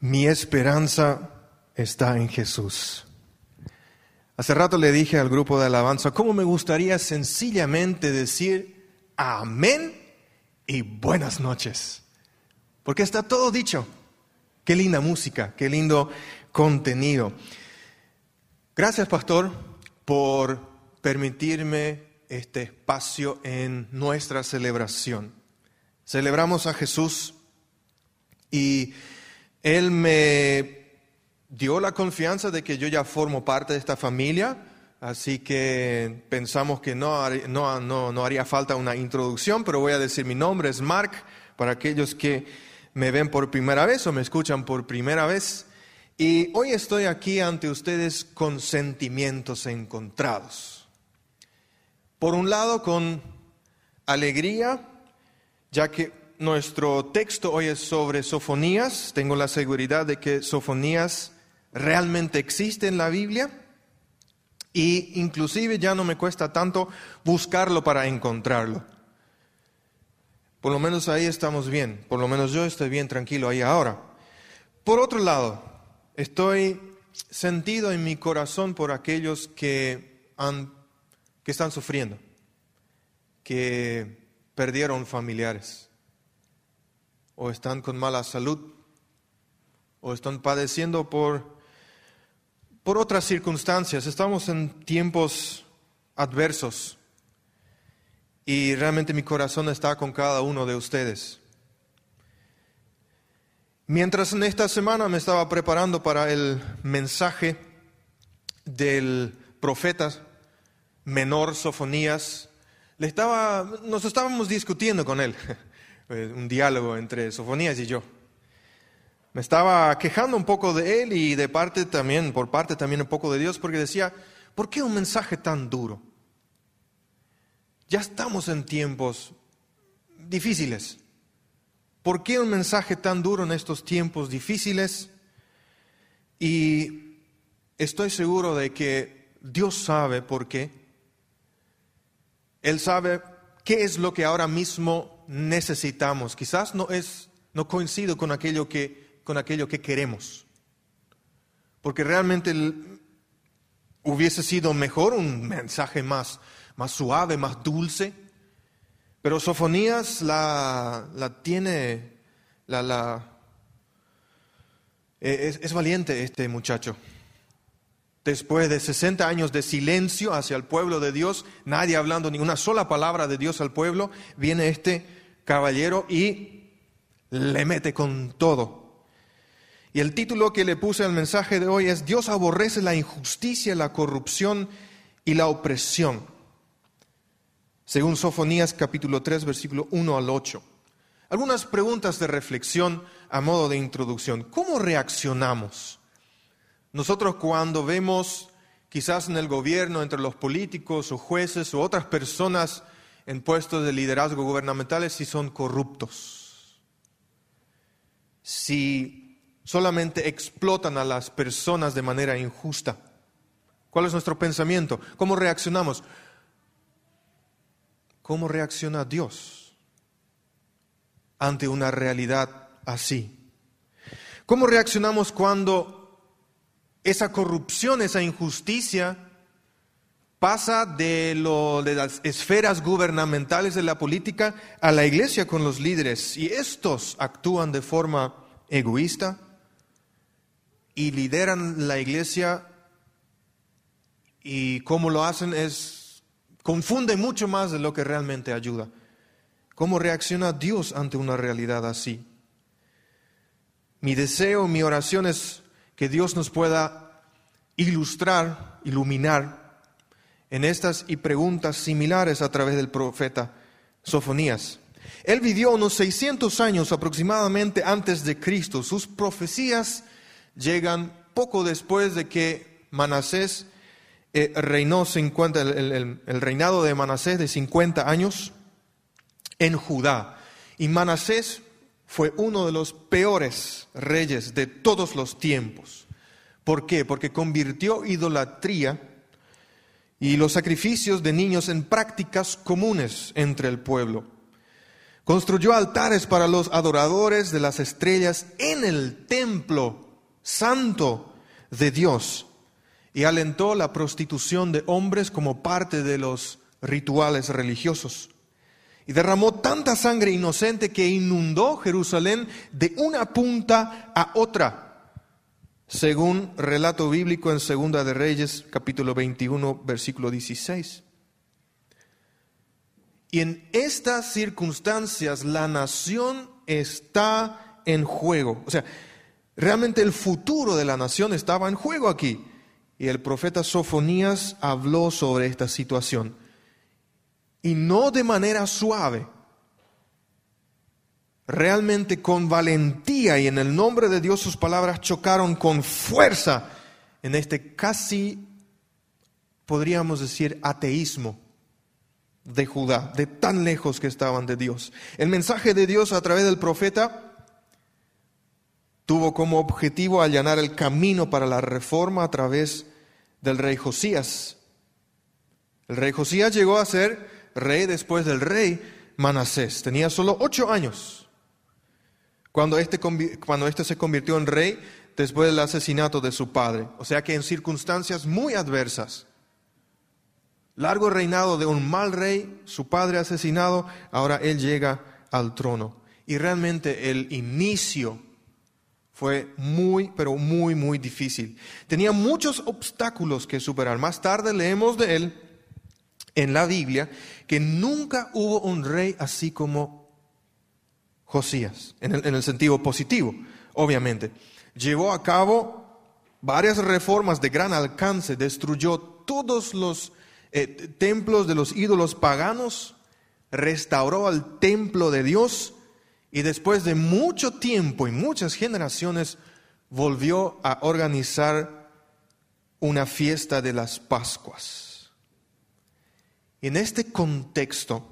Mi esperanza está en Jesús. Hace rato le dije al grupo de alabanza, ¿cómo me gustaría sencillamente decir amén y buenas noches? Porque está todo dicho. Qué linda música, qué lindo contenido. Gracias, pastor, por permitirme este espacio en nuestra celebración. Celebramos a Jesús y Él me dio la confianza de que yo ya formo parte de esta familia, así que pensamos que no, no, no, haría falta una introducción, pero voy a decir mi nombre es Mark, para aquellos que me ven por primera vez o me escuchan por primera vez. Y hoy estoy aquí ante ustedes con sentimientos encontrados. Por un lado, con alegría, ya que nuestro texto hoy es sobre Sofonías. Tengo la seguridad de que Sofonías realmente existe en la Biblia y inclusive ya no me cuesta tanto buscarlo para encontrarlo. Por lo menos ahí estamos bien, por lo menos yo estoy bien tranquilo ahí ahora. Por otro lado, estoy sentido en mi corazón por aquellos que, que están sufriendo, que perdieron familiares, o están con mala salud, o están padeciendo por, por otras circunstancias. Estamos en tiempos adversos y realmente mi corazón está con cada uno de ustedes. Mientras en esta semana me estaba preparando para el mensaje del profeta menor Sofonías, le estaba, nos estábamos discutiendo con él, un diálogo entre Sofonías y yo. Me estaba quejando un poco de él y de parte también, por parte también un poco de Dios, porque decía, ¿por qué un mensaje tan duro? Ya estamos en tiempos difíciles. ¿Por qué un mensaje tan duro en estos tiempos difíciles? Y estoy seguro de que Dios sabe por qué. Él sabe qué es lo que ahora mismo necesitamos. Quizás no es no coincido con aquello que con aquello que queremos. Porque realmente hubiese sido mejor un mensaje más más suave, más dulce. Pero Sofonías la, la tiene, la, e, es, es valiente este muchacho. Después de 60 años de silencio hacia el pueblo de Dios, nadie hablando ni una sola palabra de Dios al pueblo, viene este caballero y le mete con todo. Y el título que le puse al mensaje de hoy es Dios aborrece la injusticia, la corrupción y la opresión según Sofonías capítulo 3, versículo 1 al 8. Algunas preguntas de reflexión a modo de introducción. ¿Cómo reaccionamos nosotros cuando vemos quizás en el gobierno, entre los políticos o jueces o otras personas en puestos de liderazgo gubernamentales si son corruptos? Si solamente explotan a las personas de manera injusta. ¿Cuál es nuestro pensamiento? ¿Cómo reaccionamos? ¿Cómo reacciona Dios ante una realidad así? ¿Cómo reaccionamos cuando esa corrupción, esa injusticia pasa de, las esferas gubernamentales de la política a la iglesia con los líderes y estos actúan de forma egoísta y lideran la iglesia y cómo lo hacen es confunde mucho más de lo que realmente ayuda. ¿Cómo reacciona Dios ante una realidad así? Mi deseo, mi oración es que Dios nos pueda ilustrar, iluminar en estas y preguntas similares a través del profeta Sofonías. Él vivió unos 600 años aproximadamente antes de Cristo. Sus profecías llegan poco después de que Manasés eh, reinó 50, el, el, reinado de Manasés de 50 años en Judá. Y Manasés fue uno de los peores reyes de todos los tiempos. ¿Por qué? Porque convirtió idolatría y los sacrificios de niños en prácticas comunes entre el pueblo. Construyó altares para los adoradores de las estrellas en el templo santo de Dios y alentó la prostitución de hombres como parte de los rituales religiosos. Y derramó tanta sangre inocente que inundó Jerusalén de una punta a otra, según relato bíblico en Segunda de Reyes, capítulo 21, versículo 16. Y en estas circunstancias la nación está en juego. O sea, realmente el futuro de la nación estaba en juego aquí. Y el profeta Sofonías habló sobre esta situación. Y no de manera suave, realmente con valentía y en el nombre de Dios sus palabras chocaron con fuerza en este casi, podríamos decir, ateísmo de Judá, de tan lejos que estaban de Dios. El mensaje de Dios a través del profeta tuvo como objetivo allanar el camino para la reforma a través del rey Josías. El rey Josías llegó a ser rey después del rey Manasés. Tenía solo ocho años cuando este, cuando este se convirtió en rey después del asesinato de su padre. O sea que en circunstancias muy adversas largo reinado de un mal rey, su padre asesinado, ahora él llega al trono. Y realmente el inicio fue muy, pero muy, muy difícil. Tenía muchos obstáculos que superar. Más tarde leemos de él en la Biblia que nunca hubo un rey así como Josías, en el, en el sentido positivo, obviamente. Llevó a cabo varias reformas de gran alcance, destruyó todos los eh, templos de los ídolos paganos, restauró al templo de Dios y después de mucho tiempo y muchas generaciones volvió a organizar una fiesta de las Pascuas. En este contexto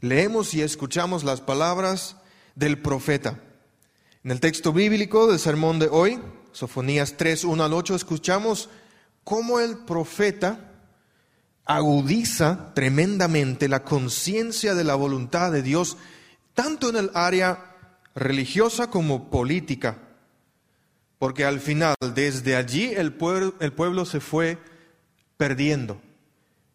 leemos y escuchamos las palabras del profeta. En el texto bíblico del sermón de hoy, Sofonías 3, 1 al 8, escuchamos cómo el profeta agudiza tremendamente la conciencia de la voluntad de Dios, tanto en el área religiosa como política. Porque al final, desde allí, el pueblo, el pueblo se fue perdiendo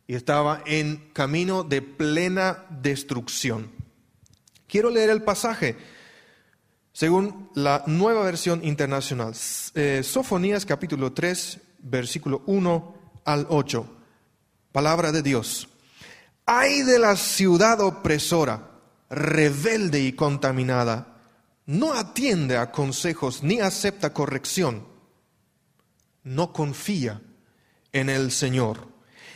y estaba en camino de plena destrucción. Quiero leer el pasaje según la nueva versión internacional. Eh, Sofonías capítulo 3, versículo 1 al 8. Palabra de Dios. Ay de la ciudad opresora, rebelde y contaminada, no atiende a consejos ni acepta corrección, no confía en el Señor,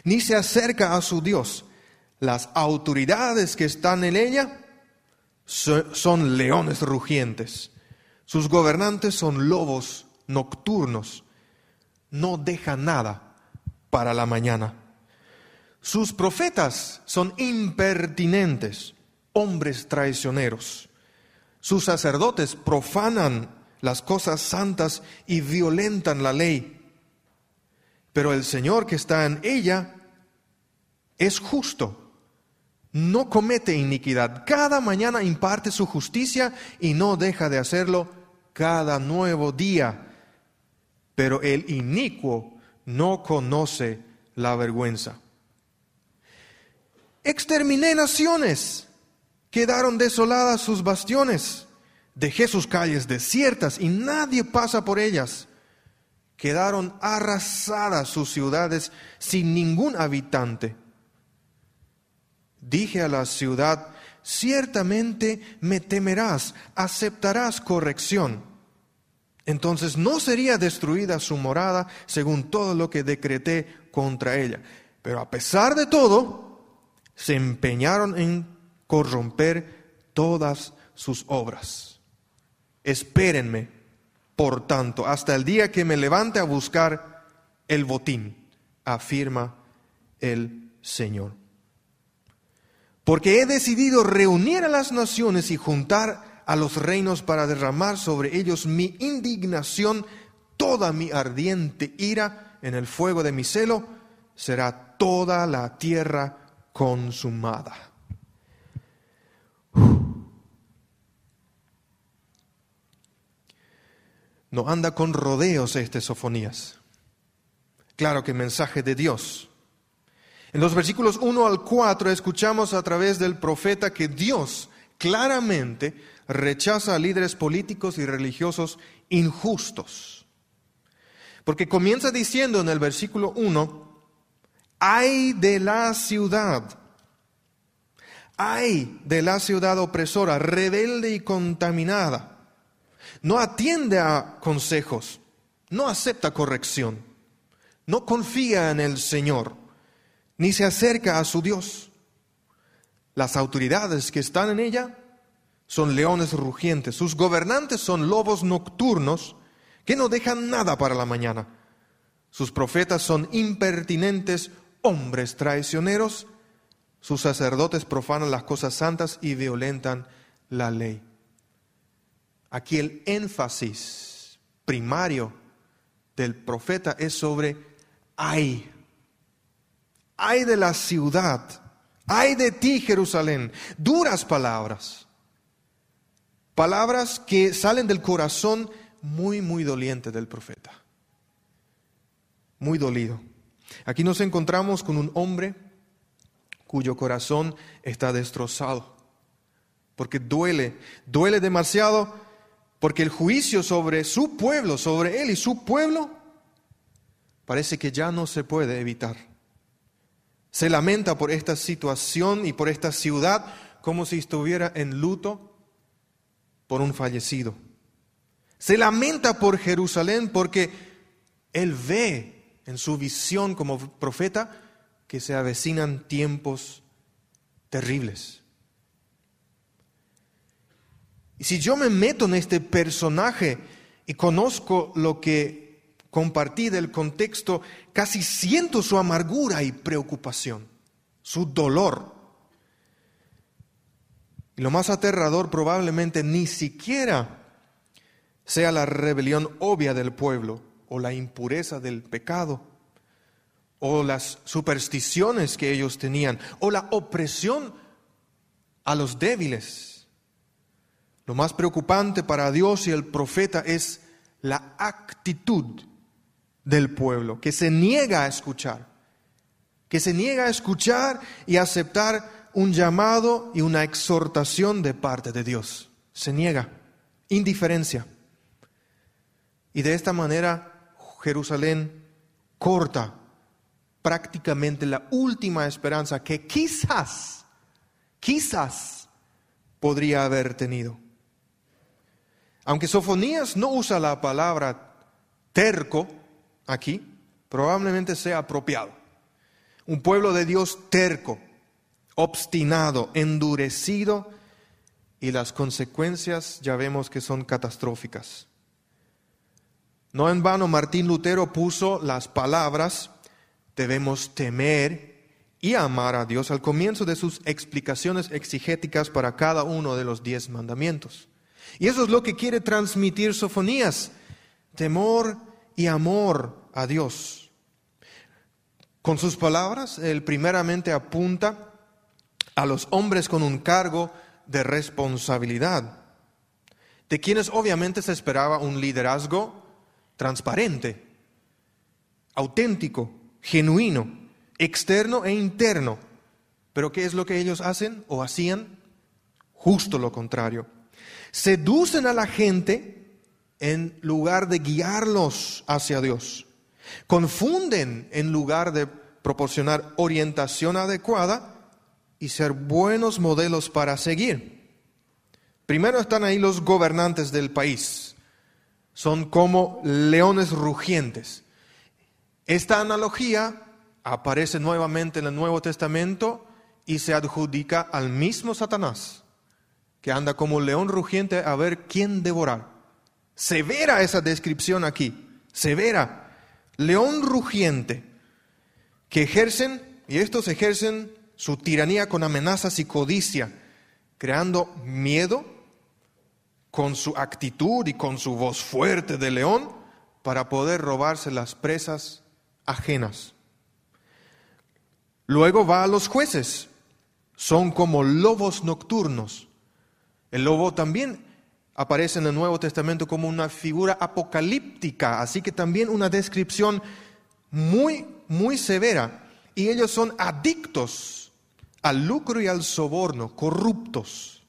ni se acerca a su Dios. Las autoridades que están en ella son leones rugientes, sus gobernantes son lobos nocturnos, no deja nada para la mañana. Sus profetas son impertinentes, hombres traicioneros. Sus sacerdotes profanan las cosas santas y violentan la ley. Pero el Señor que está en ella es justo, no comete iniquidad. Cada mañana imparte su justicia y no deja de hacerlo cada nuevo día. Pero el inicuo no conoce la vergüenza. Exterminé naciones, quedaron desoladas sus bastiones, dejé sus calles desiertas y nadie pasa por ellas. Quedaron arrasadas sus ciudades sin ningún habitante. Dije a la ciudad, ciertamente me temerás, aceptarás corrección. Entonces no sería destruida su morada según todo lo que decreté contra ella. Pero a pesar de todo, se empeñaron en corromper todas sus obras. Espérenme, por tanto, hasta el día que me levante a buscar el botín, afirma el Señor porque he decidido reunir a las naciones y juntar a los reinos para derramar sobre ellos mi indignación, toda mi ardiente ira en el fuego de mi celo, será toda la tierra consumada. No anda con rodeos este Sofonías. Claro que mensaje de Dios en los versículos 1 al 4 escuchamos a través del profeta que Dios claramente rechaza a líderes políticos y religiosos injustos. Porque comienza diciendo en el versículo 1, ay de la ciudad, ay de la ciudad opresora, rebelde y contaminada. No atiende a consejos, no acepta corrección, no confía en el Señor ni se acerca a su Dios. Las autoridades que están en ella son leones rugientes, sus gobernantes son lobos nocturnos que no dejan nada para la mañana. Sus profetas son impertinentes hombres traicioneros, sus sacerdotes profanan las cosas santas y violentan la ley. Aquí el énfasis primario del profeta es sobre ay, ay de la ciudad, ay de ti Jerusalén, duras palabras, palabras que salen del corazón muy, muy doliente del profeta, muy dolido. Aquí nos encontramos con un hombre cuyo corazón está destrozado, porque duele, duele demasiado, porque el juicio sobre su pueblo, sobre él y su pueblo, parece que ya no se puede evitar se lamenta por esta situación y por esta ciudad como si estuviera en luto por un fallecido. Se lamenta por Jerusalén porque él ve en su visión como profeta que se avecinan tiempos terribles. Y si yo me meto en este personaje y conozco lo que compartí del contexto, casi siento su amargura y preocupación, su dolor. Y lo más aterrador probablemente ni siquiera sea la rebelión obvia del pueblo o la impureza del pecado o las supersticiones que ellos tenían o la opresión a los débiles. Lo más preocupante para Dios y el profeta es la actitud del pueblo, que se niega a escuchar, que se niega a escuchar y aceptar un llamado y una exhortación de parte de Dios. Se niega, indiferencia. Y de esta manera Jerusalén corta prácticamente la última esperanza que quizás, quizás podría haber tenido. Aunque Sofonías no usa la palabra terco, aquí probablemente sea apropiado. Un pueblo de Dios terco, obstinado, endurecido y las consecuencias ya vemos que son catastróficas. No en vano Martín Lutero puso las palabras debemos temer y amar a Dios al comienzo de sus explicaciones exigéticas para cada uno de los diez mandamientos. Y eso es lo que quiere transmitir Sofonías, temor y amor a Dios. Con sus palabras, él primeramente apunta a los hombres con un cargo de responsabilidad, de quienes obviamente se esperaba un liderazgo transparente, auténtico, genuino, externo e interno. Pero ¿qué es lo que ellos hacen o hacían? Justo lo contrario. Seducen a la gente en lugar de guiarlos hacia Dios. Confunden en lugar de proporcionar orientación adecuada y ser buenos modelos para seguir. Primero están ahí los gobernantes del país. Son como leones rugientes. Esta analogía aparece nuevamente en el Nuevo Testamento y se adjudica al mismo Satanás, que anda como león rugiente a ver quién devorar. Severa esa descripción aquí, severa. León rugiente, que ejercen, y estos ejercen su tiranía con amenazas y codicia, creando miedo con su actitud y con su voz fuerte de león para poder robarse las presas ajenas. Luego va a los jueces, son como lobos nocturnos. El lobo también aparece en el Nuevo Testamento como una figura apocalíptica, así que también una descripción muy, muy severa. Y ellos son adictos al lucro y al soborno, corruptos,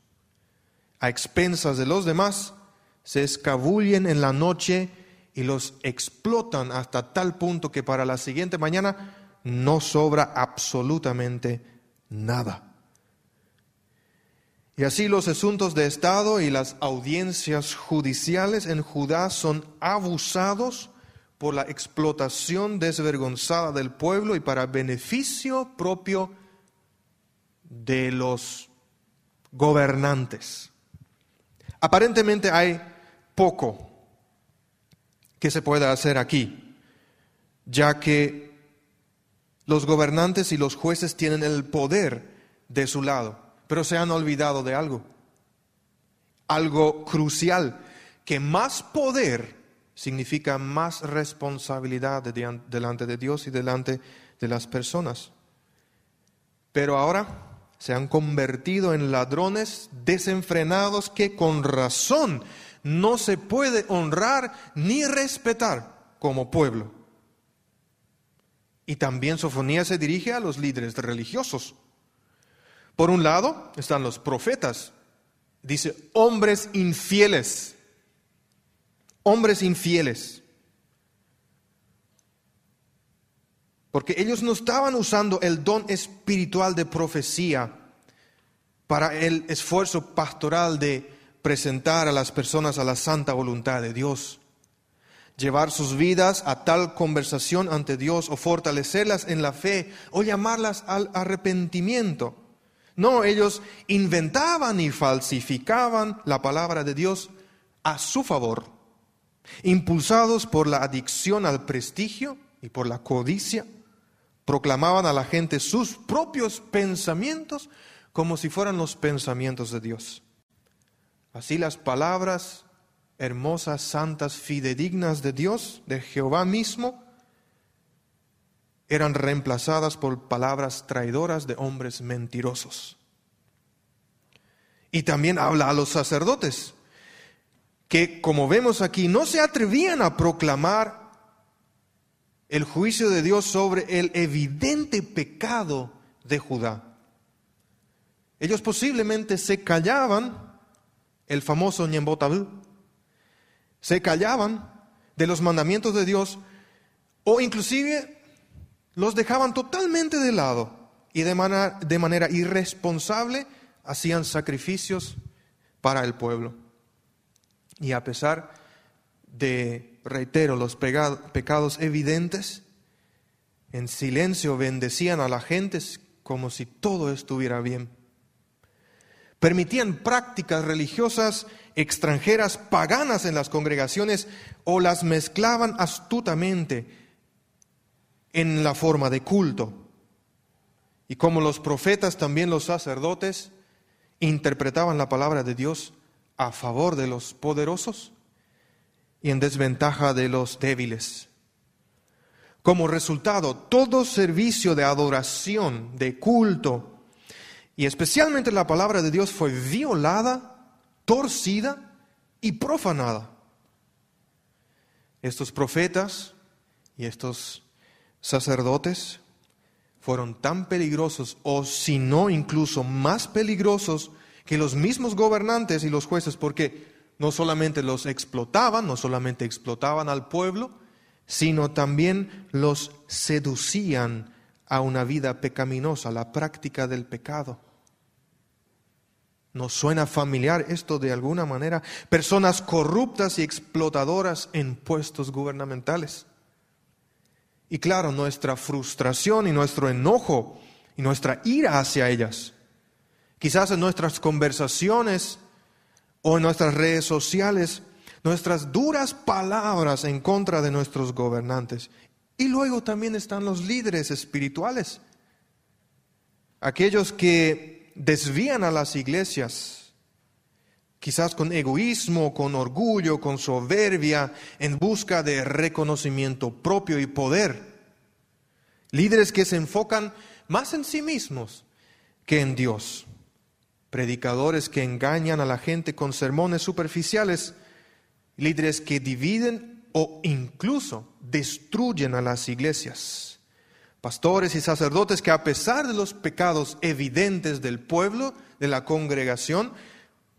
a expensas de los demás, se escabullen en la noche y los explotan hasta tal punto que para la siguiente mañana no sobra absolutamente nada. Y así los asuntos de Estado y las audiencias judiciales en Judá son abusados por la explotación desvergonzada del pueblo y para beneficio propio de los gobernantes. Aparentemente hay poco que se pueda hacer aquí, ya que los gobernantes y los jueces tienen el poder de su lado, pero se han olvidado de algo, algo crucial, que más poder significa más responsabilidad delante de Dios y delante de las personas. Pero ahora se han convertido en ladrones desenfrenados que con razón no se puede honrar ni respetar como pueblo. Y también Sofonía se dirige a los líderes religiosos. Por un lado están los profetas, dice hombres infieles, hombres infieles. Porque ellos no estaban usando el don espiritual de profecía para el esfuerzo pastoral de presentar a las personas a la santa voluntad de Dios, llevar sus vidas a tal conversación ante Dios o fortalecerlas en la fe o llamarlas al arrepentimiento. No, ellos inventaban y falsificaban la palabra de Dios a su favor, impulsados por la adicción al prestigio y por la codicia, proclamaban a la gente sus propios pensamientos como si fueran los pensamientos de Dios. Así las palabras hermosas, santas, fidedignas de Dios, de Jehová mismo, eran reemplazadas por palabras traidoras de hombres mentirosos. Y también habla a los sacerdotes, que como vemos aquí, no se atrevían a proclamar el juicio de Dios sobre el evidente pecado de Judá. Ellos posiblemente se callaban el famoso Ñembotabú, se callaban de los mandamientos de Dios o inclusive los dejaban totalmente de lado y de manera, de manera irresponsable hacían sacrificios para el pueblo. Y a pesar de, reitero, los pecados evidentes, en silencio bendecían a la gente como si todo estuviera bien permitían prácticas religiosas extranjeras paganas en las congregaciones o las mezclaban astutamente en la forma de culto. Y como los profetas, también los sacerdotes interpretaban la palabra de Dios a favor de los poderosos y en desventaja de los débiles. Como resultado, todo servicio de adoración, de culto, y especialmente la palabra de Dios fue violada, torcida y profanada. Estos profetas y estos sacerdotes fueron tan peligrosos, o si no incluso más peligrosos que los mismos gobernantes y los jueces, porque no solamente los explotaban, no solamente explotaban al pueblo, sino también los seducían a una vida pecaminosa, la práctica del pecado. ¿Nos suena familiar esto de alguna manera? Personas corruptas y explotadoras en puestos gubernamentales. Y claro, nuestra frustración y nuestro enojo y nuestra ira hacia ellas. Quizás en nuestras conversaciones o en nuestras redes sociales, nuestras duras palabras en contra de nuestros gobernantes. Y luego también están los líderes espirituales, aquellos que desvían a las iglesias, quizás con egoísmo, con orgullo, con soberbia, en busca de reconocimiento propio y poder. Líderes que se enfocan más en sí mismos que en Dios. predicadores que engañan a la gente con sermones superficiales, líderes que dividen o incluso destruyen a las iglesias, pastores y sacerdotes que a pesar de los pecados evidentes del pueblo, de la congregación,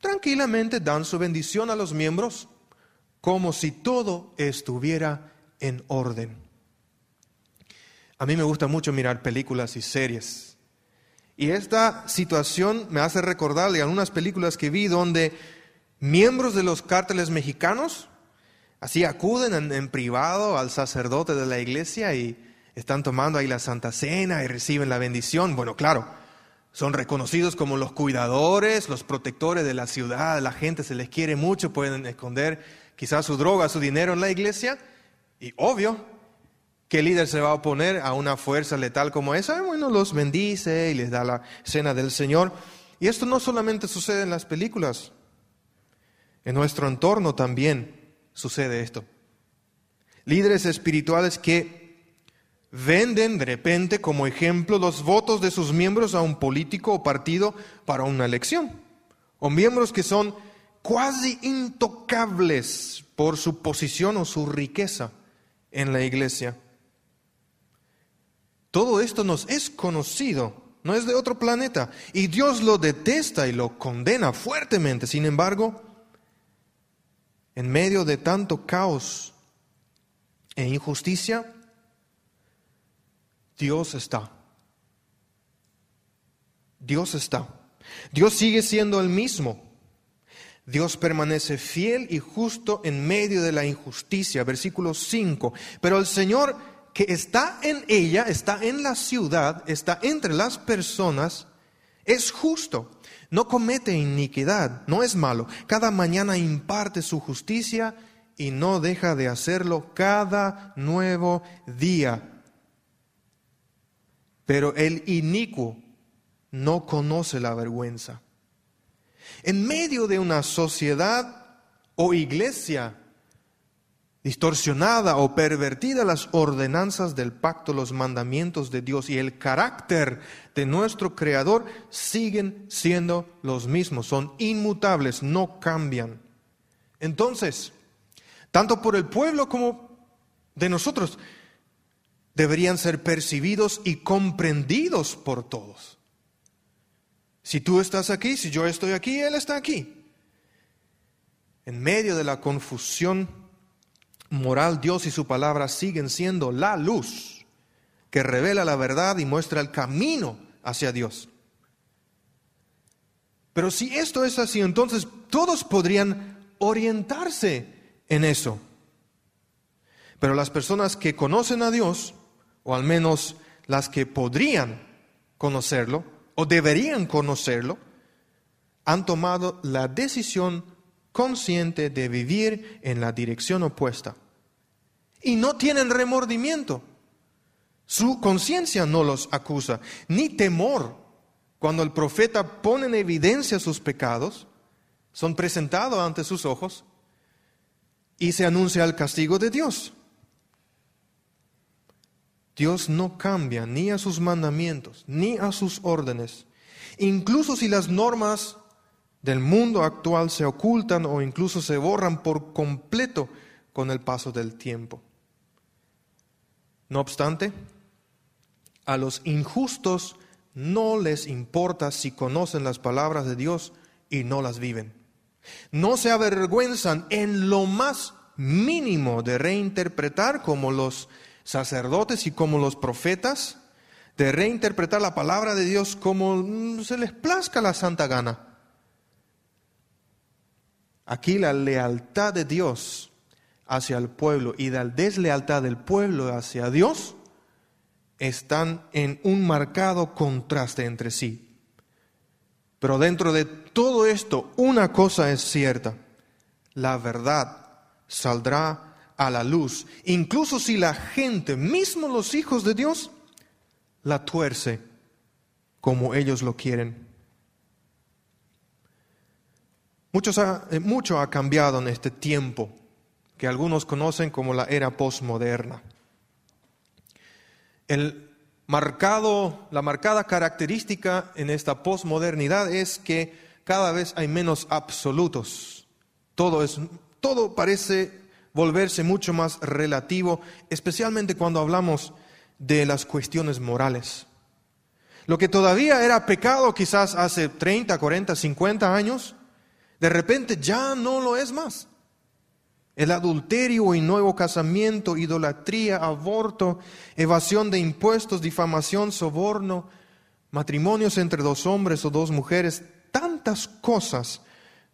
tranquilamente dan su bendición a los miembros como si todo estuviera en orden. A mí me gusta mucho mirar películas y series. Y esta situación me hace recordar de algunas películas que vi donde miembros de los cárteles mexicanos así acuden en, en, privado al sacerdote de la iglesia y están tomando ahí la Santa Cena y reciben la bendición. Bueno, claro, son reconocidos como los cuidadores, los protectores de la ciudad, la gente se les quiere mucho, pueden esconder quizás su droga, su dinero en la iglesia. Y obvio, ¿Qué líder se va a oponer a una fuerza letal como esa? Bueno, los bendice y les da la cena del Señor. Y esto no solamente sucede en las películas, en nuestro entorno también sucede esto. Líderes espirituales que venden de repente como ejemplo los votos de sus miembros a un político o partido para una elección. O miembros que son cuasi intocables por su posición o su riqueza en la iglesia. Todo esto nos es conocido, no es de otro planeta. Y Dios lo detesta y lo condena fuertemente. Sin embargo, en medio de tanto caos e injusticia, Dios está. Dios está. Dios sigue siendo el mismo. Dios permanece fiel y justo en medio de la injusticia. Versículo 5. Pero el Señor que está en ella, está en la ciudad, está entre las personas, es justo, no comete iniquidad, no es malo. Cada mañana imparte su justicia y no deja de hacerlo cada nuevo día. Pero el inicuo no conoce la vergüenza. En medio de una sociedad o iglesia distorsionada o pervertida las ordenanzas del pacto, los mandamientos de Dios y el carácter de nuestro Creador siguen siendo los mismos, son inmutables, no cambian. Entonces, tanto por el pueblo como de nosotros, deberían ser percibidos y comprendidos por todos. Si tú estás aquí, si yo estoy aquí, Él está aquí. En medio de la confusión moral, Dios y su palabra siguen siendo la luz que revela la verdad y muestra el camino hacia Dios. Pero si esto es así, entonces todos podrían orientarse en eso. Pero las personas que conocen a Dios, o al menos las que podrían conocerlo, o deberían conocerlo, han tomado la decisión consciente de vivir en la dirección opuesta. Y no tienen remordimiento. Su conciencia no los acusa, ni temor. Cuando el profeta pone en evidencia sus pecados, son presentados ante sus ojos y se anuncia el castigo de Dios. Dios no cambia ni a sus mandamientos, ni a sus órdenes. Incluso si las normas del mundo actual se ocultan o incluso se borran por completo con el paso del tiempo. No obstante, a los injustos no les importa si conocen las palabras de Dios y no las viven. No se avergüenzan en lo más mínimo de reinterpretar como los sacerdotes y como los profetas, de reinterpretar la palabra de Dios como se les plazca la santa gana. Aquí la lealtad de Dios hacia el pueblo y la deslealtad del pueblo hacia Dios están en un marcado contraste entre sí. Pero dentro de todo esto, una cosa es cierta, la verdad saldrá a la luz, incluso si la gente, mismo los hijos de Dios, la tuerce como ellos lo quieren. Eh, mucho ha cambiado en este tiempo que algunos conocen como la era postmoderna. El marcado, la marcada característica en esta posmodernidad es que cada vez hay menos absolutos. Todo, es, todo parece volverse mucho más relativo, especialmente cuando hablamos de las cuestiones morales. Lo que todavía era pecado quizás hace 30, 40, 50 años, de repente ya no lo es más. El adulterio y nuevo casamiento, idolatría, aborto, evasión de impuestos, difamación, soborno, matrimonios entre dos hombres o dos mujeres, tantas cosas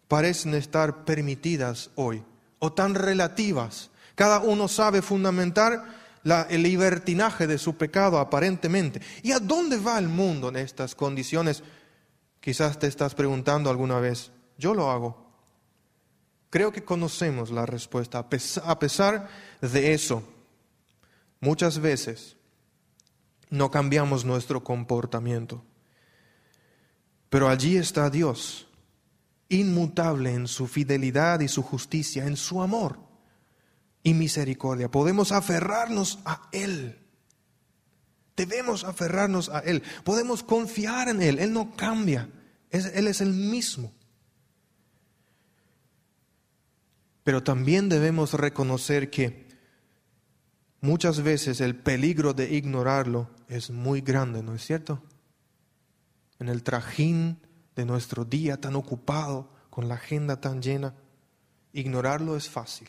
parecen estar permitidas hoy o tan relativas. Cada uno sabe fundamentar el libertinaje de su pecado aparentemente. ¿Y a dónde va el mundo en estas condiciones? Quizás te estás preguntando alguna vez. Yo lo hago. Creo que conocemos la respuesta. A pesar de eso, muchas veces no cambiamos nuestro comportamiento. Pero allí está Dios, inmutable en su fidelidad y su justicia, en su amor y misericordia. Podemos aferrarnos a Él. Debemos aferrarnos a Él. Podemos confiar en Él. Él no cambia. Él es el mismo. Pero también debemos reconocer que muchas veces el peligro de ignorarlo es muy grande, ¿no es cierto? En el trajín de nuestro día tan ocupado, con la agenda tan llena, ignorarlo es fácil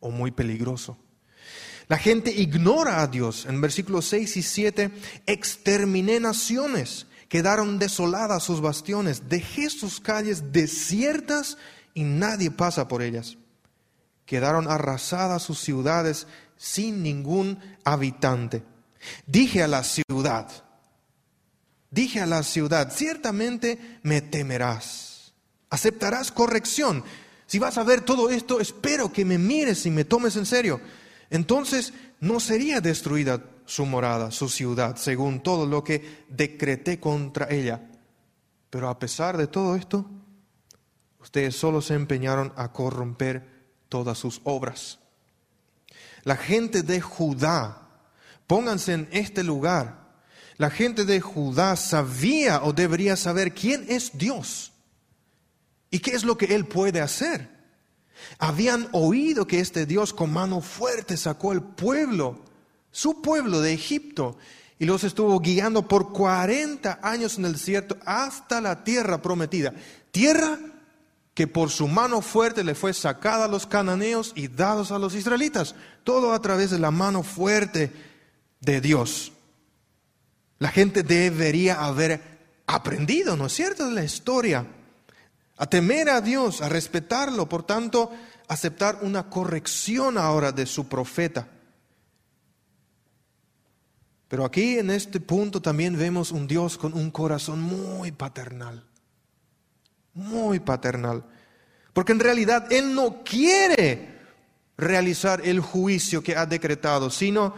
o muy peligroso. La gente ignora a Dios. En versículos 6 y 7, exterminé naciones, quedaron desoladas sus bastiones, dejé sus calles desiertas y nadie pasa por ellas. Quedaron arrasadas sus ciudades sin ningún habitante. Dije a la ciudad, dije a la ciudad, ciertamente me temerás, aceptarás corrección si vas a ver todo esto, espero que me mires y me tomes en serio. Entonces no sería destruida su morada, su ciudad, según todo lo que decreté contra ella. Pero a pesar de todo esto, ustedes solo se empeñaron a corromper todas sus obras. La gente de Judá, pónganse en este lugar, la gente de Judá sabía o debería saber quién es Dios. ¿Y qué es lo que él puede hacer? Habían oído que este Dios con mano fuerte sacó el pueblo, su pueblo de Egipto, y los estuvo guiando por 40 años en el desierto hasta la tierra prometida. Tierra que por su mano fuerte le fue sacada a los cananeos y dados a los israelitas. Todo a través de la mano fuerte de Dios. La gente debería haber aprendido, ¿no es cierto?, de la historia a temer a Dios, a respetarlo, por tanto, aceptar una corrección ahora de su profeta. Pero aquí en este punto también vemos un Dios con un corazón muy paternal, muy paternal, porque en realidad Él no quiere realizar el juicio que ha decretado, sino,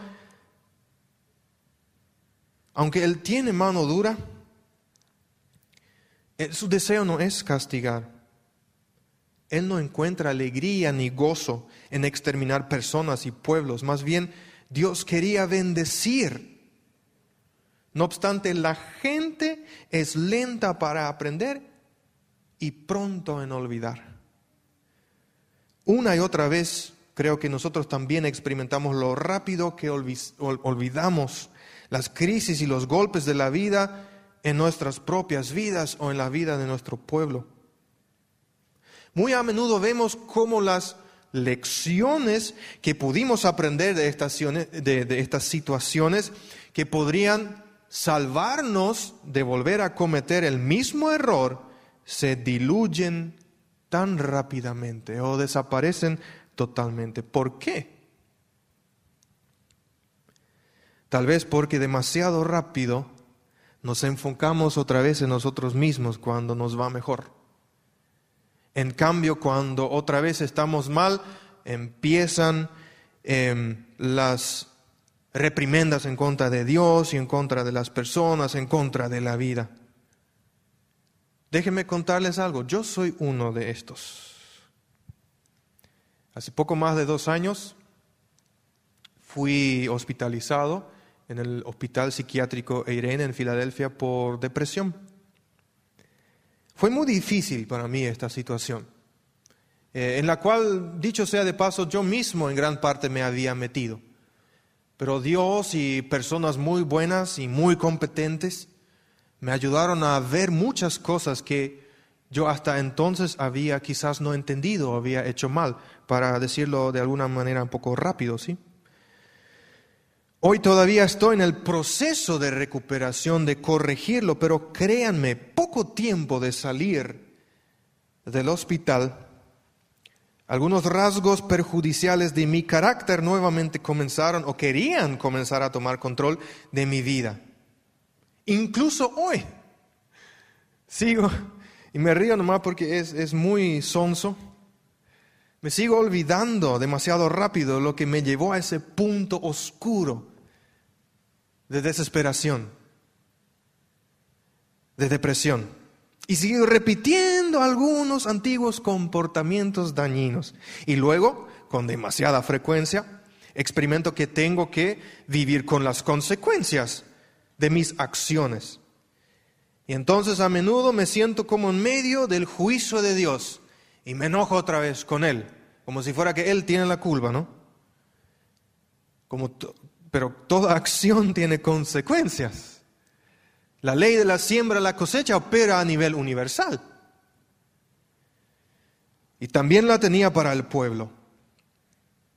aunque Él tiene mano dura, eh, su deseo no es castigar. Él no encuentra alegría ni gozo en exterminar personas y pueblos. Más bien, Dios quería bendecir. No obstante, la gente es lenta para aprender y pronto en olvidar. Una y otra vez creo que nosotros también experimentamos lo rápido que olvidamos las crisis y los golpes de la vida en nuestras propias vidas o en la vida de nuestro pueblo. Muy a menudo vemos cómo las lecciones que pudimos aprender de estas, de, estas situaciones que podrían salvarnos de volver a cometer el mismo error se diluyen tan rápidamente o desaparecen totalmente. ¿Por qué? Tal vez porque demasiado rápido nos enfocamos otra vez en nosotros mismos cuando nos va mejor. En cambio, cuando otra vez estamos mal, empiezan em, las reprimendas en contra de Dios y en contra de las personas, en contra de la vida. Déjenme contarles algo, yo soy uno de estos. Hace poco más de dos años fui hospitalizado en el Hospital Psiquiátrico Eirene en Filadelfia por depresión. Fue muy difícil para mí esta situación, eh, en la cual, dicho sea de paso, yo mismo en gran parte me había metido. Pero Dios y personas muy buenas y muy competentes me ayudaron a ver muchas cosas que yo hasta entonces había quizás no entendido, había hecho mal, para decirlo de alguna manera un poco rápido, ¿sí? Hoy todavía estoy en el proceso de recuperación, de corregirlo, pero créanme, poco tiempo de salir del hospital, algunos rasgos perjudiciales de mi carácter nuevamente comenzaron o querían comenzar a tomar control de mi vida. Incluso hoy. Sigo, y me río nomás porque es, es muy sonso. Me sigo olvidando demasiado rápido lo que me llevó a ese punto oscuro de desesperación, de depresión. Y sigo repitiendo algunos antiguos comportamientos dañinos. Y luego, con demasiada frecuencia, experimento que tengo que vivir con las consecuencias de mis acciones. Y entonces a menudo me siento como en medio del juicio de Dios y me enojo otra vez con Él, como si fuera que Él tiene la culpa, ¿no? Como pero toda acción tiene consecuencias. La ley de la siembra y la cosecha opera a nivel universal. Y también la tenía para el pueblo.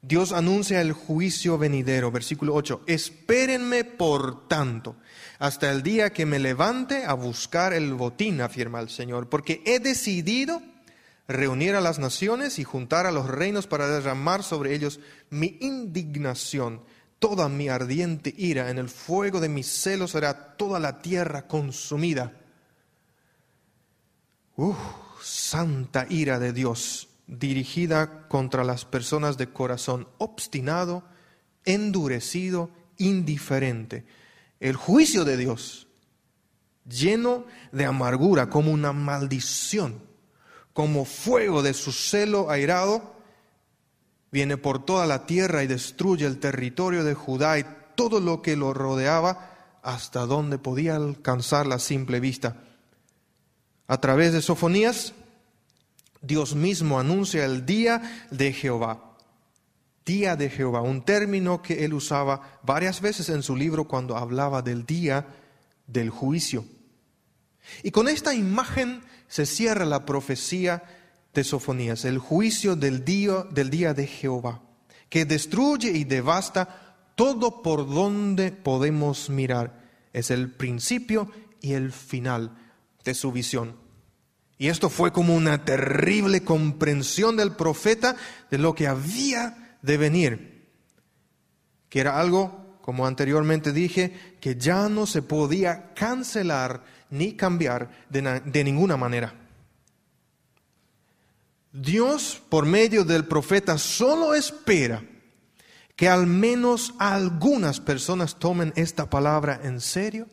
Dios anuncia el juicio venidero, versículo 8. Espérenme por tanto hasta el día que me levante a buscar el botín, afirma el Señor, porque he decidido reunir a las naciones y juntar a los reinos para derramar sobre ellos mi indignación toda mi ardiente ira, en el fuego de mis celos será toda la tierra consumida. Uh, santa ira de Dios dirigida contra las personas de corazón obstinado, endurecido, indiferente. El juicio de Dios, lleno de amargura, como una maldición, como fuego de su celo airado, viene por toda la tierra y destruye el territorio de Judá y todo lo que lo rodeaba hasta donde podía alcanzar la simple vista. A través de Sofonías, Dios mismo anuncia el día de Jehová. Día de Jehová, un término que él usaba varias veces en su libro cuando hablaba del día del juicio. Y con esta imagen se cierra la profecía de Sofonías, el juicio del día, del día de Jehová, que destruye y devasta todo por donde podemos mirar. Es el principio y el final de su visión. Y esto fue como una terrible comprensión del profeta de lo que había de venir, que era algo, como anteriormente dije, que ya no se podía cancelar ni cambiar de, de ninguna manera. Dios, por medio del profeta, solo espera que al menos algunas personas tomen esta palabra en serio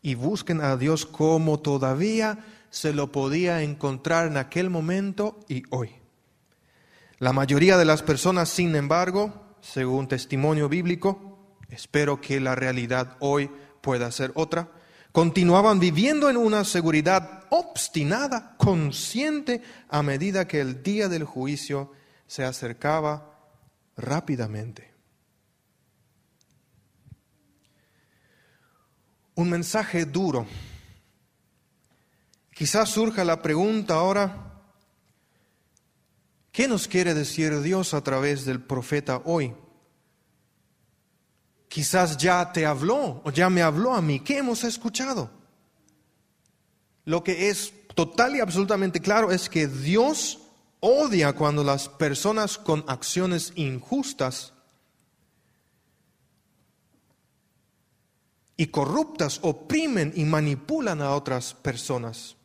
y busquen a Dios como todavía se lo podía encontrar en aquel momento y hoy. La mayoría de las personas, sin embargo, según testimonio bíblico, espero que la realidad hoy pueda ser otra, Continuaban viviendo en una seguridad obstinada, consciente, a medida que el día del juicio se acercaba rápidamente. Un mensaje duro. Quizás surja la pregunta ahora, ¿qué nos quiere decir Dios a través del profeta hoy? Quizás ya te habló o ya me habló a mí. ¿Qué hemos escuchado? Lo que es total y absolutamente claro es que Dios odia cuando las personas con acciones injustas y corruptas oprimen y manipulan a otras personas,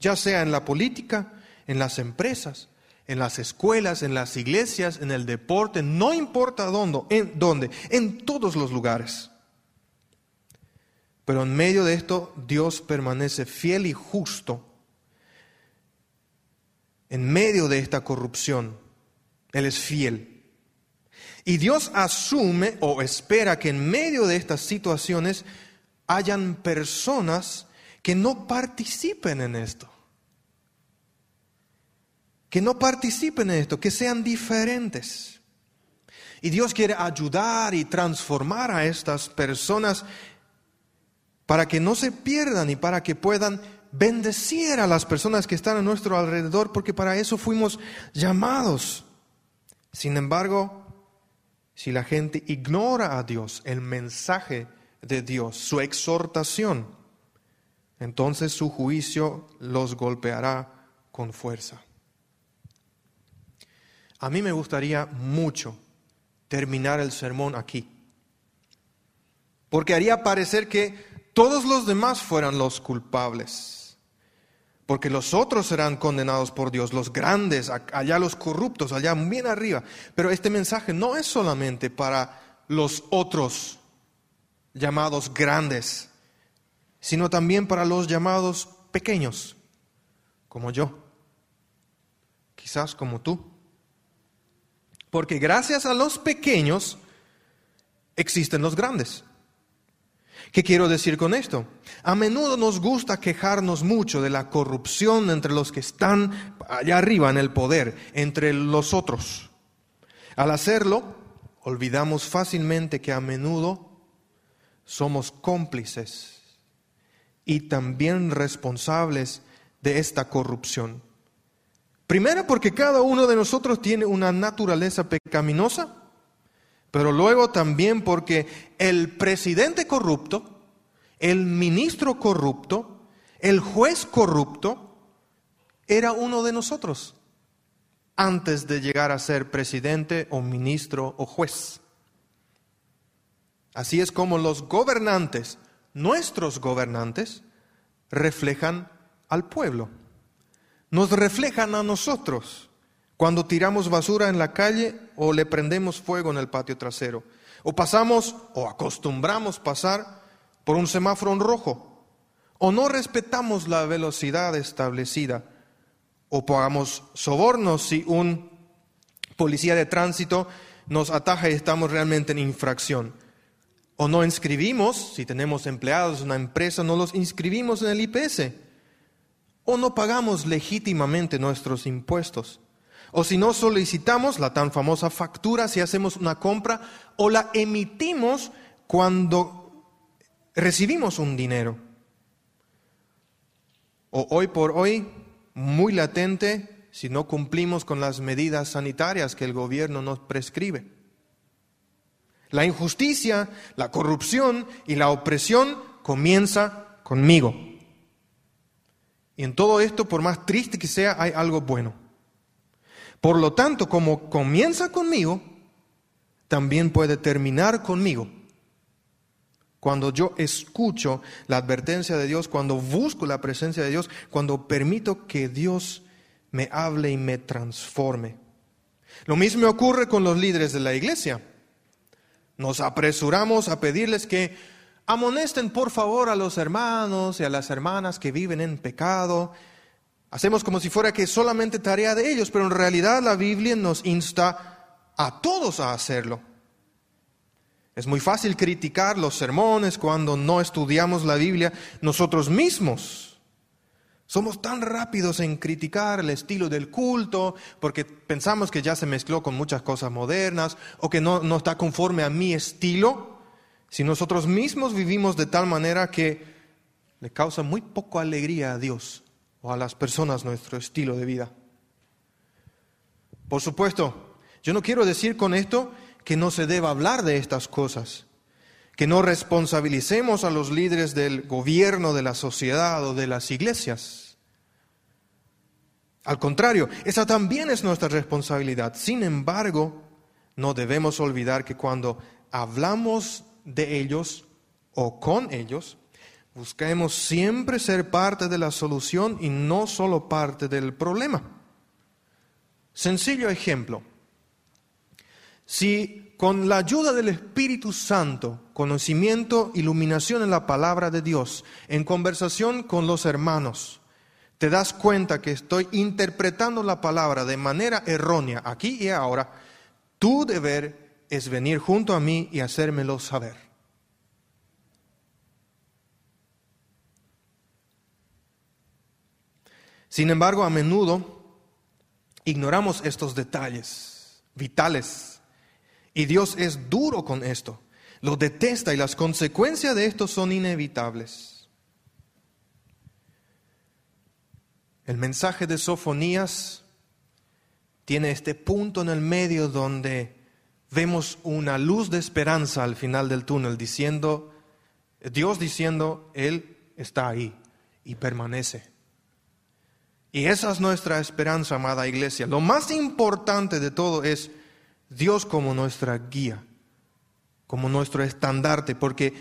ya sea en la política, en las empresas, en las escuelas, en las iglesias, en el deporte, no importa dónde, en, dónde, en todos los lugares. Pero en medio de esto Dios permanece fiel y justo. En medio de esta corrupción, Él es fiel. Y Dios asume o espera que en medio de estas situaciones hayan personas que no participen en esto. Que no participen en esto, que sean diferentes. Y Dios quiere ayudar y transformar a estas personas para que no se pierdan y para que puedan bendecir a las personas que están a nuestro alrededor, porque para eso fuimos llamados. Sin embargo, si la gente ignora a Dios, el mensaje de Dios, su exhortación, entonces su juicio los golpeará con fuerza. A mí me gustaría mucho terminar el sermón aquí, porque haría parecer que todos los demás fueran los culpables, porque los otros serán condenados por Dios, los grandes, allá los corruptos, allá bien arriba. Pero este mensaje no es solamente para los otros llamados grandes, sino también para los llamados pequeños, como yo, quizás como tú. Porque gracias a los pequeños existen los grandes. ¿Qué quiero decir con esto? A menudo nos gusta quejarnos mucho de la corrupción entre los que están allá arriba en el poder, entre los otros. Al hacerlo, olvidamos fácilmente que a menudo somos cómplices y también responsables de esta corrupción. Primero porque cada uno de nosotros tiene una naturaleza pecaminosa pero luego también porque el presidente corrupto, el ministro corrupto, el juez corrupto, era uno de nosotros antes de llegar a ser presidente o ministro o juez. Así es como los gobernantes, nuestros gobernantes, reflejan al pueblo, nos reflejan a nosotros cuando tiramos basura en la calle o le prendemos fuego en el patio trasero, o pasamos o acostumbramos pasar por un semáforo rojo, o no respetamos la velocidad establecida, o pagamos sobornos si un policía de tránsito nos ataja y estamos realmente en infracción. O no inscribimos, si tenemos empleados en una empresa, no los inscribimos en el IPS. O no pagamos legítimamente nuestros impuestos. O si no solicitamos la tan famosa factura si hacemos una compra o la emitimos cuando recibimos un dinero. O hoy por hoy, muy latente, si no cumplimos con las medidas sanitarias que el gobierno nos prescribe. La injusticia, la corrupción y la opresión comienza conmigo. Y en todo esto, por más triste que sea, hay algo bueno. Por lo tanto, como comienza conmigo, también puede terminar conmigo. Cuando yo escucho la advertencia de Dios, cuando busco la presencia de Dios, cuando permito que Dios me hable y me transforme. Lo mismo ocurre con los líderes de la iglesia. Nos apresuramos a pedirles que amonesten por favor a los hermanos y a las hermanas que viven en pecado, Hacemos como si fuera que solamente tarea de ellos, pero en realidad la Biblia nos insta a todos a hacerlo. Es muy fácil criticar los sermones cuando no estudiamos la Biblia nosotros mismos. Somos tan rápidos en criticar el estilo del culto porque pensamos que ya se mezcló con muchas cosas modernas o que no, no está conforme a mi estilo. Si nosotros mismos vivimos de tal manera que le causa muy poco alegría a Dios a las personas nuestro estilo de vida. Por supuesto, yo no quiero decir con esto que no se deba hablar de estas cosas, que no responsabilicemos a los líderes del gobierno, de la sociedad o de las iglesias. Al contrario, esa también es nuestra responsabilidad. Sin embargo, no debemos olvidar que cuando hablamos de ellos o con ellos, Busquemos siempre ser parte de la solución y no solo parte del problema. Sencillo ejemplo. Si con la ayuda del Espíritu Santo, conocimiento, iluminación en la palabra de Dios, en conversación con los hermanos, te das cuenta que estoy interpretando la palabra de manera errónea aquí y ahora, tu deber es venir junto a mí y hacérmelo saber. Sin embargo, a menudo ignoramos estos detalles vitales. Y Dios es duro con esto, lo detesta y las consecuencias de esto son inevitables. El mensaje de Sofonías tiene este punto en el medio donde vemos una luz de esperanza al final del túnel, diciendo, Dios diciendo, Él está ahí y permanece. Y esa es nuestra esperanza, amada iglesia. Lo más importante de todo es Dios como nuestra guía, como nuestro estandarte, porque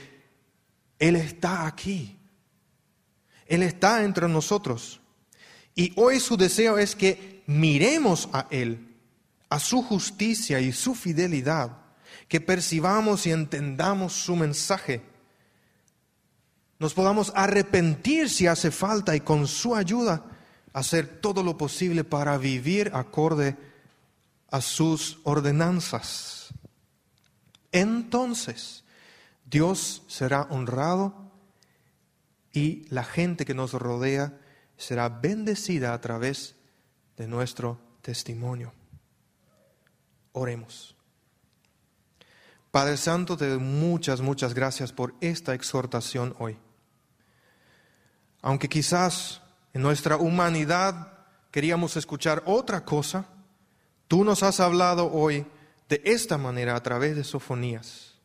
Él está aquí. Él está entre nosotros. Y hoy su deseo es que miremos a Él, a su justicia y su fidelidad, que percibamos y entendamos su mensaje nos podamos arrepentir si hace falta y con su ayuda hacer todo lo posible para vivir acorde a sus ordenanzas. Entonces, Dios será honrado y la gente que nos rodea será bendecida a través de nuestro testimonio. Oremos. Padre Santo, te doy muchas, muchas gracias por esta exhortación hoy. Aunque quizás en nuestra humanidad queríamos escuchar otra cosa, tú nos has hablado hoy de esta manera a través de sofonías.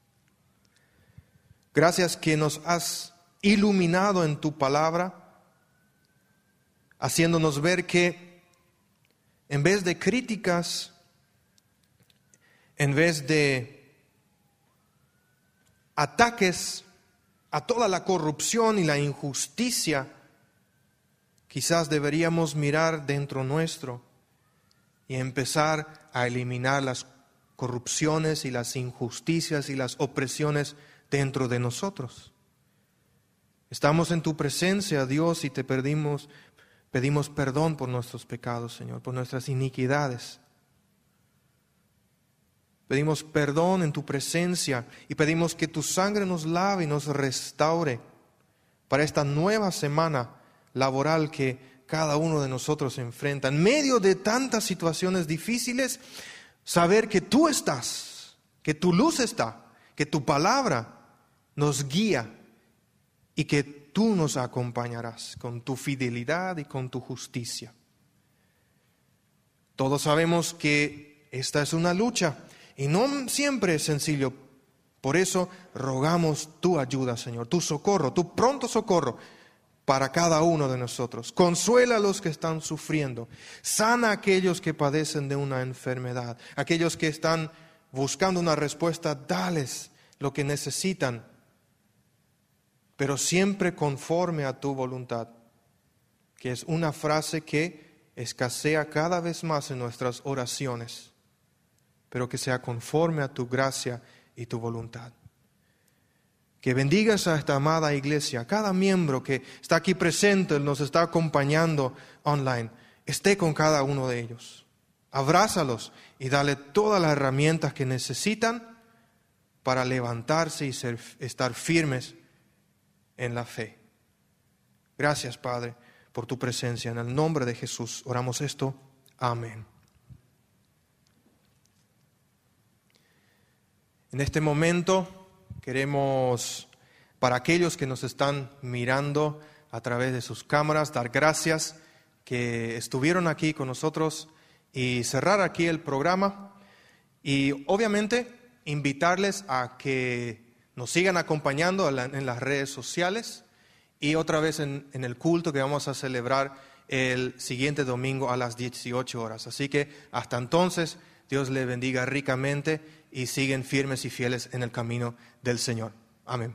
Gracias que nos has iluminado en tu palabra, haciéndonos ver que en vez de críticas, en vez de ataques a toda la corrupción y la injusticia, quizás deberíamos mirar dentro nuestro y empezar a eliminar las corrupciones y las injusticias y las opresiones dentro de nosotros. Estamos en tu presencia, Dios, y te pedimos, pedimos perdón por nuestros pecados, Señor, por nuestras iniquidades. Pedimos perdón en tu presencia y pedimos que tu sangre nos lave y nos restaure para esta nueva semana laboral que cada uno de nosotros enfrenta. En medio de tantas situaciones difíciles, saber que tú estás, que tu luz está, que tu palabra nos guía y que tú nos acompañarás con tu fidelidad y con tu justicia. Todos sabemos que esta es una lucha y no siempre es sencillo. Por eso rogamos tu ayuda, Señor, tu socorro, tu pronto socorro para cada uno de nosotros. Consuela a los que están sufriendo. Sana a aquellos que padecen de una enfermedad. Aquellos que están buscando una respuesta, dales lo que necesitan, pero siempre conforme a tu voluntad, que es una frase que escasea cada vez más en nuestras oraciones pero que sea conforme a tu gracia y tu voluntad. Que bendigas a esta amada iglesia, cada miembro que está aquí presente, nos está acompañando online, esté con cada uno de ellos. Abrázalos y dale todas las herramientas que necesitan para levantarse y estar firmes en la fe. Gracias, Padre, por tu presencia. En el nombre de Jesús oramos esto. Amén. En este momento queremos, para aquellos que nos están mirando a través de sus cámaras, dar gracias que estuvieron aquí con nosotros y cerrar aquí el programa. Y obviamente invitarles a que nos sigan acompañando en las redes sociales y otra vez en, el culto que vamos a celebrar el siguiente domingo a las 18 horas. Así que hasta entonces, Dios le bendiga ricamente y siguen firmes y fieles en el camino del Señor. Amén.